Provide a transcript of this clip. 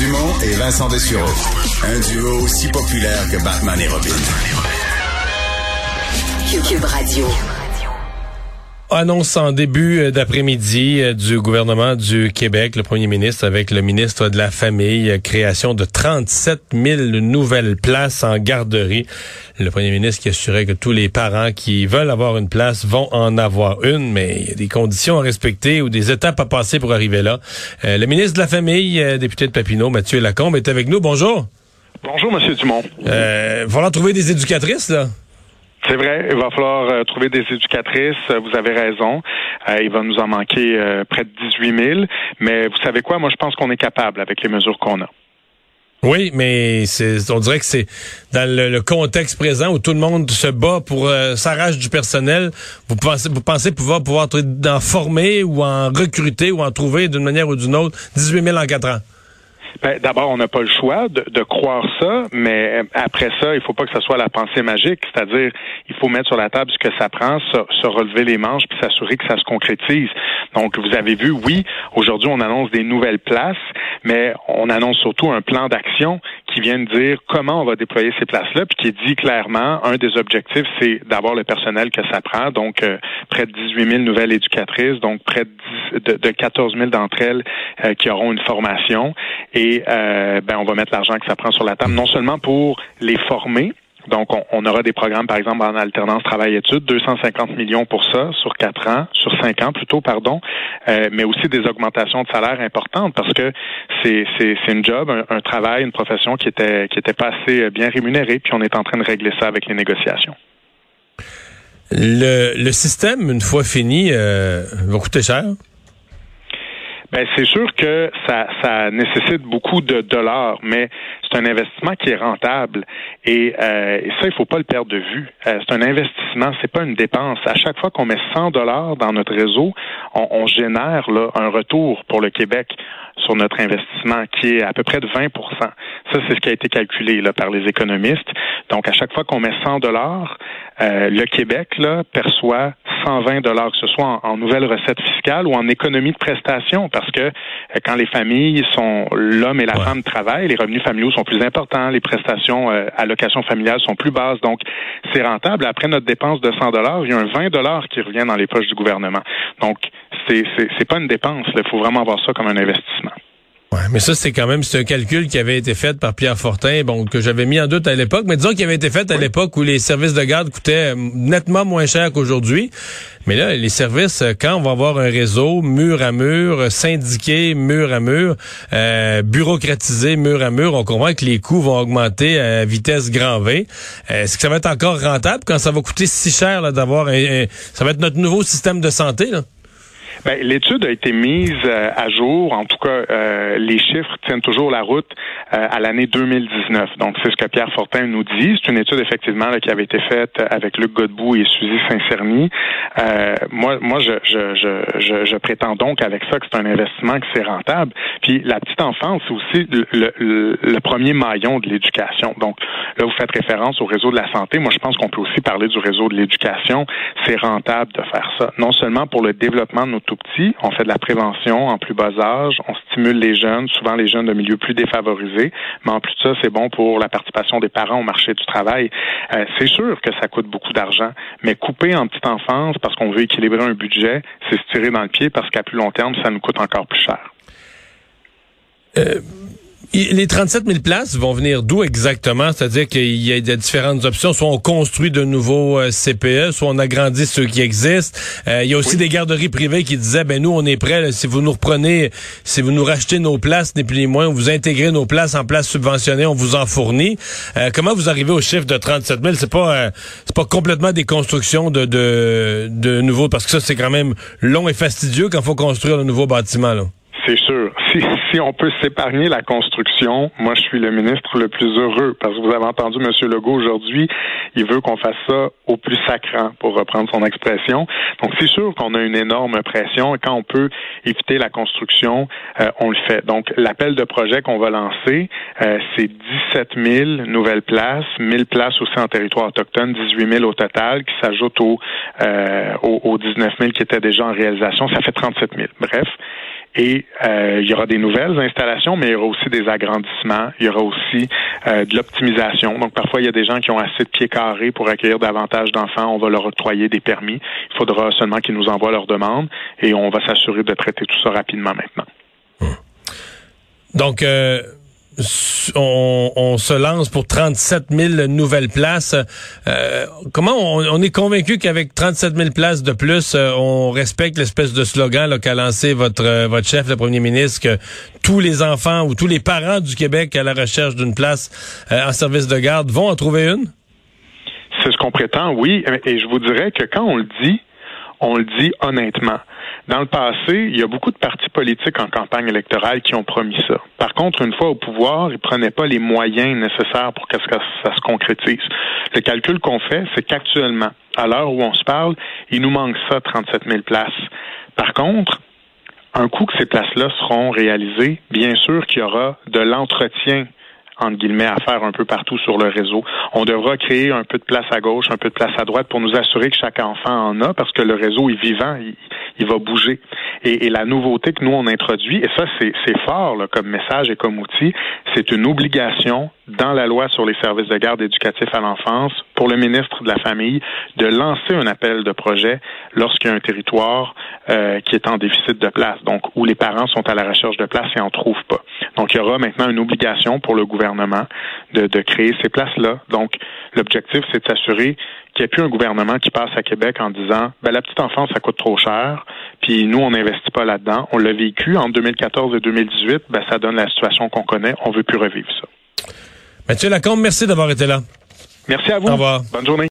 Dumont et Vincent Dessureau. Un duo aussi populaire que Batman et Robin. Cube Radio. Annonce en début euh, d'après-midi euh, du gouvernement du Québec, le premier ministre avec le ministre de la Famille, euh, création de 37 000 nouvelles places en garderie. Le premier ministre qui assurait que tous les parents qui veulent avoir une place vont en avoir une, mais il y a des conditions à respecter ou des étapes à passer pour arriver là. le ministre de la Famille, député de Papineau, Mathieu Lacombe, est avec nous. Bonjour. Bonjour, Monsieur Dumont. Euh, il va trouver des éducatrices, là. C'est vrai, il va falloir euh, trouver des éducatrices. Euh, vous avez raison. Euh, il va nous en manquer près de 18 000. Mais vous savez quoi? Moi, je pense qu'on est capable avec les mesures qu'on a. Oui, mais c'est, on dirait que c'est dans le, contexte présent où tout le monde se bat pour s'arrache du personnel. Vous pensez, vous pensez pouvoir pouvoir en former ou en recruter ou en trouver d'une manière ou d'une autre 18 000 en quatre ans? Ben, D'abord, on n'a pas le choix de, de, croire ça, mais après ça, il faut pas que ce soit la pensée magique, c'est-à-dire il faut mettre sur la table ce que ça prend, se, relever les manches, puis s'assurer que ça se concrétise. Donc, vous avez vu, oui, aujourd'hui, on annonce des nouvelles places, mais on annonce surtout un plan d'action de dire comment on va déployer ces places-là, puis qui dit clairement, un des objectifs, c'est d'avoir le personnel que ça prend, donc euh, près de 18 000 nouvelles éducatrices, donc près de, de, 14 000 d'entre elles euh, qui auront une formation, et euh, ben, on va mettre l'argent que ça prend sur la table, non seulement pour les former, donc, on, aura des programmes, par exemple, en alternance travail-études, 250 millions pour ça sur quatre ans, sur cinq ans plutôt, pardon, euh, mais aussi des augmentations de salaire importantes parce que c'est c'est une job, un, travail, une profession qui était qui était pas assez bien rémunérée, puis on est en train de régler ça avec les négociations. Le, le système, une fois fini, euh, va coûter cher? Ben c'est sûr que ça, nécessite beaucoup de dollars, mais c'est un investissement qui est rentable. Et, euh, ça, il faut pas le perdre de vue. Euh, c'est un investissement, c'est pas une dépense. À chaque fois qu'on met 100 dollars dans notre réseau, on, génère un retour pour le Québec sur notre investissement, qui est à peu près de 20% Ça, c'est ce qui a été calculé par les économistes. Donc, à chaque fois qu'on met 100 dollars, euh, le Québec là, perçoit 120 dollars, que ce soit en, nouvelles recettes fiscales ou en économie de prestations, parce que euh, quand les familles sont l'homme et la femme travaillent, les revenus familiaux sont plus importants, les prestations euh, allocations familiales sont plus basses, donc c'est rentable. Après notre dépense de 100 dollars, il y a un 20 dollars qui revient dans les poches du gouvernement. Donc c'est c'est pas une dépense, il faut vraiment voir ça comme un investissement. Ouais, mais ça, c'est quand même c'est un calcul qui avait été fait par Pierre Fortin, bon, que j'avais mis en doute à l'époque, mais disons qu'il avait été fait à l'époque où les services de garde coûtaient euh, nettement moins cher qu'aujourd'hui. Mais là, les services, euh, quand on va avoir un réseau mur à mur, euh, syndiqué mur à mur, euh, bureaucratisé mur à mur, on comprend que les coûts vont augmenter à vitesse grand V. Est-ce que ça va être encore rentable quand ça va coûter si cher d'avoir un, ça va être notre nouveau système de santé là? Ben, L'étude a été mise euh, à jour. En tout cas, euh, les chiffres tiennent toujours la route euh, à l'année 2019. Donc, c'est ce que Pierre Fortin nous dit. C'est une étude, effectivement, là, qui avait été faite avec Luc Godbout et Suzy Saint-Cerny. moi, moi je, je, je, je, prétends donc avec ça que c'est un investissement qui c'est rentable. Puis, la petite enfance, c'est aussi le, le, le, premier maillon de l'éducation. Donc, là, vous faites référence au réseau de la santé. Moi, je pense qu'on peut aussi parler du réseau de l'éducation. C'est rentable de faire ça. Non seulement pour le développement de nos On fait de la prévention en plus bas âge. On stimule les jeunes, souvent les jeunes de milieux plus défavorisés. Mais en plus de ça, c'est bon pour la participation des parents au marché du travail. Euh, c'est sûr que ça coûte beaucoup d'argent, mais couper en petite enfance parce qu'on veut équilibrer un budget, c'est se tirer dans le pied parce qu'à plus long terme, ça nous coûte encore plus cher. Euh, les 37 000 places vont venir d'où exactement? C'est-à-dire qu'il y a des différentes options. Soit on construit de nouveaux euh, CPE, soit on agrandit ceux qui existent. Euh, il y a aussi des garderies privées qui disaient, ben nous, on est prêts. si vous nous reprenez, si vous nous rachetez nos places, ni plus ni moins, vous intégrez nos places en places subventionnées, on vous en fournit. Euh, comment vous arrivez au chiffre de 37 000? C'est pas, c'est pas complètement des constructions de, de, de nouveaux, parce que ça, c'est quand même long et fastidieux quand il faut construire un nouveau bâtiment, là. C'est sûr. Si, si on peut s'épargner la construction, moi je suis le ministre le plus heureux parce que vous avez entendu M. Legault aujourd'hui, il veut qu'on fasse ça au plus sacrant, pour reprendre son expression. Donc c'est sûr qu'on a une énorme pression et quand on peut éviter la construction, euh, on le fait. Donc l'appel de projet qu'on va lancer, euh, c'est 17 000 nouvelles places, 1000 places aussi en territoire autochtone, 18 000 au total, qui s'ajoutent aux, euh, aux, aux 19 000 qui étaient déjà en réalisation. Ça fait 37 000. Bref. Et euh, il y aura des nouvelles installations, mais il y aura aussi des agrandissements, il y aura aussi euh, de l'optimisation. Donc parfois, il y a des gens qui ont assez de pieds carrés pour accueillir davantage d'enfants. On va leur octroyer des permis. Il faudra seulement qu'ils nous envoient leurs demandes et on va s'assurer de traiter tout ça rapidement maintenant. Donc, euh, on, se lance pour 37 000 nouvelles places. Euh, comment on, est convaincu qu'avec 37 000 places de plus, euh, on respecte l'espèce de slogan qu'a lancé votre euh, votre chef, le premier ministre, que tous les enfants ou tous les parents du Québec à la recherche d'une place en service de garde vont en trouver une? C'est ce qu'on prétend, oui. Et je vous dirais que quand on le dit, on le dit honnêtement. Dans le passé, il y a beaucoup de partis politiques en campagne électorale qui ont promis ça. Par contre, une fois au pouvoir, ils prenaient pas les moyens nécessaires pour que ça se concrétise. Le calcul qu'on fait, c'est qu'actuellement, à l'heure où on se parle, il nous manque ça, 37 000 places. Par contre, un coup que ces places-là seront réalisées, bien sûr qu'il y aura de l'entretien entre guillemets, à faire un peu partout sur le réseau. On devra créer un peu de place à gauche, un peu de place à droite pour nous assurer que chaque enfant en a, parce que le réseau est vivant, il, va bouger. Et, la nouveauté que nous, on introduit, et ça, c'est fort comme message et comme outil, c'est une obligation dans la loi sur les services de garde éducatifs à l'enfance pour le ministre de la Famille de lancer un appel de projet lorsqu'il y a un territoire euh, qui est en déficit de place, donc où les parents sont à la recherche de place et en trouvent pas. Donc, il y aura maintenant une obligation pour le gouvernement de, de créer ces places-là. Donc, l'objectif, c'est de s'assurer qu'il n'y ait plus un gouvernement qui passe à Québec en disant ben, la petite enfance, ça coûte trop cher, puis nous, on n'investit pas là-dedans. On l'a vécu en 2014 et 2018, ben, ça donne la situation qu'on connaît. On veut plus revivre ça. Mathieu Lacombe, merci d'avoir été là. Merci à vous. Au revoir. Bonne journée.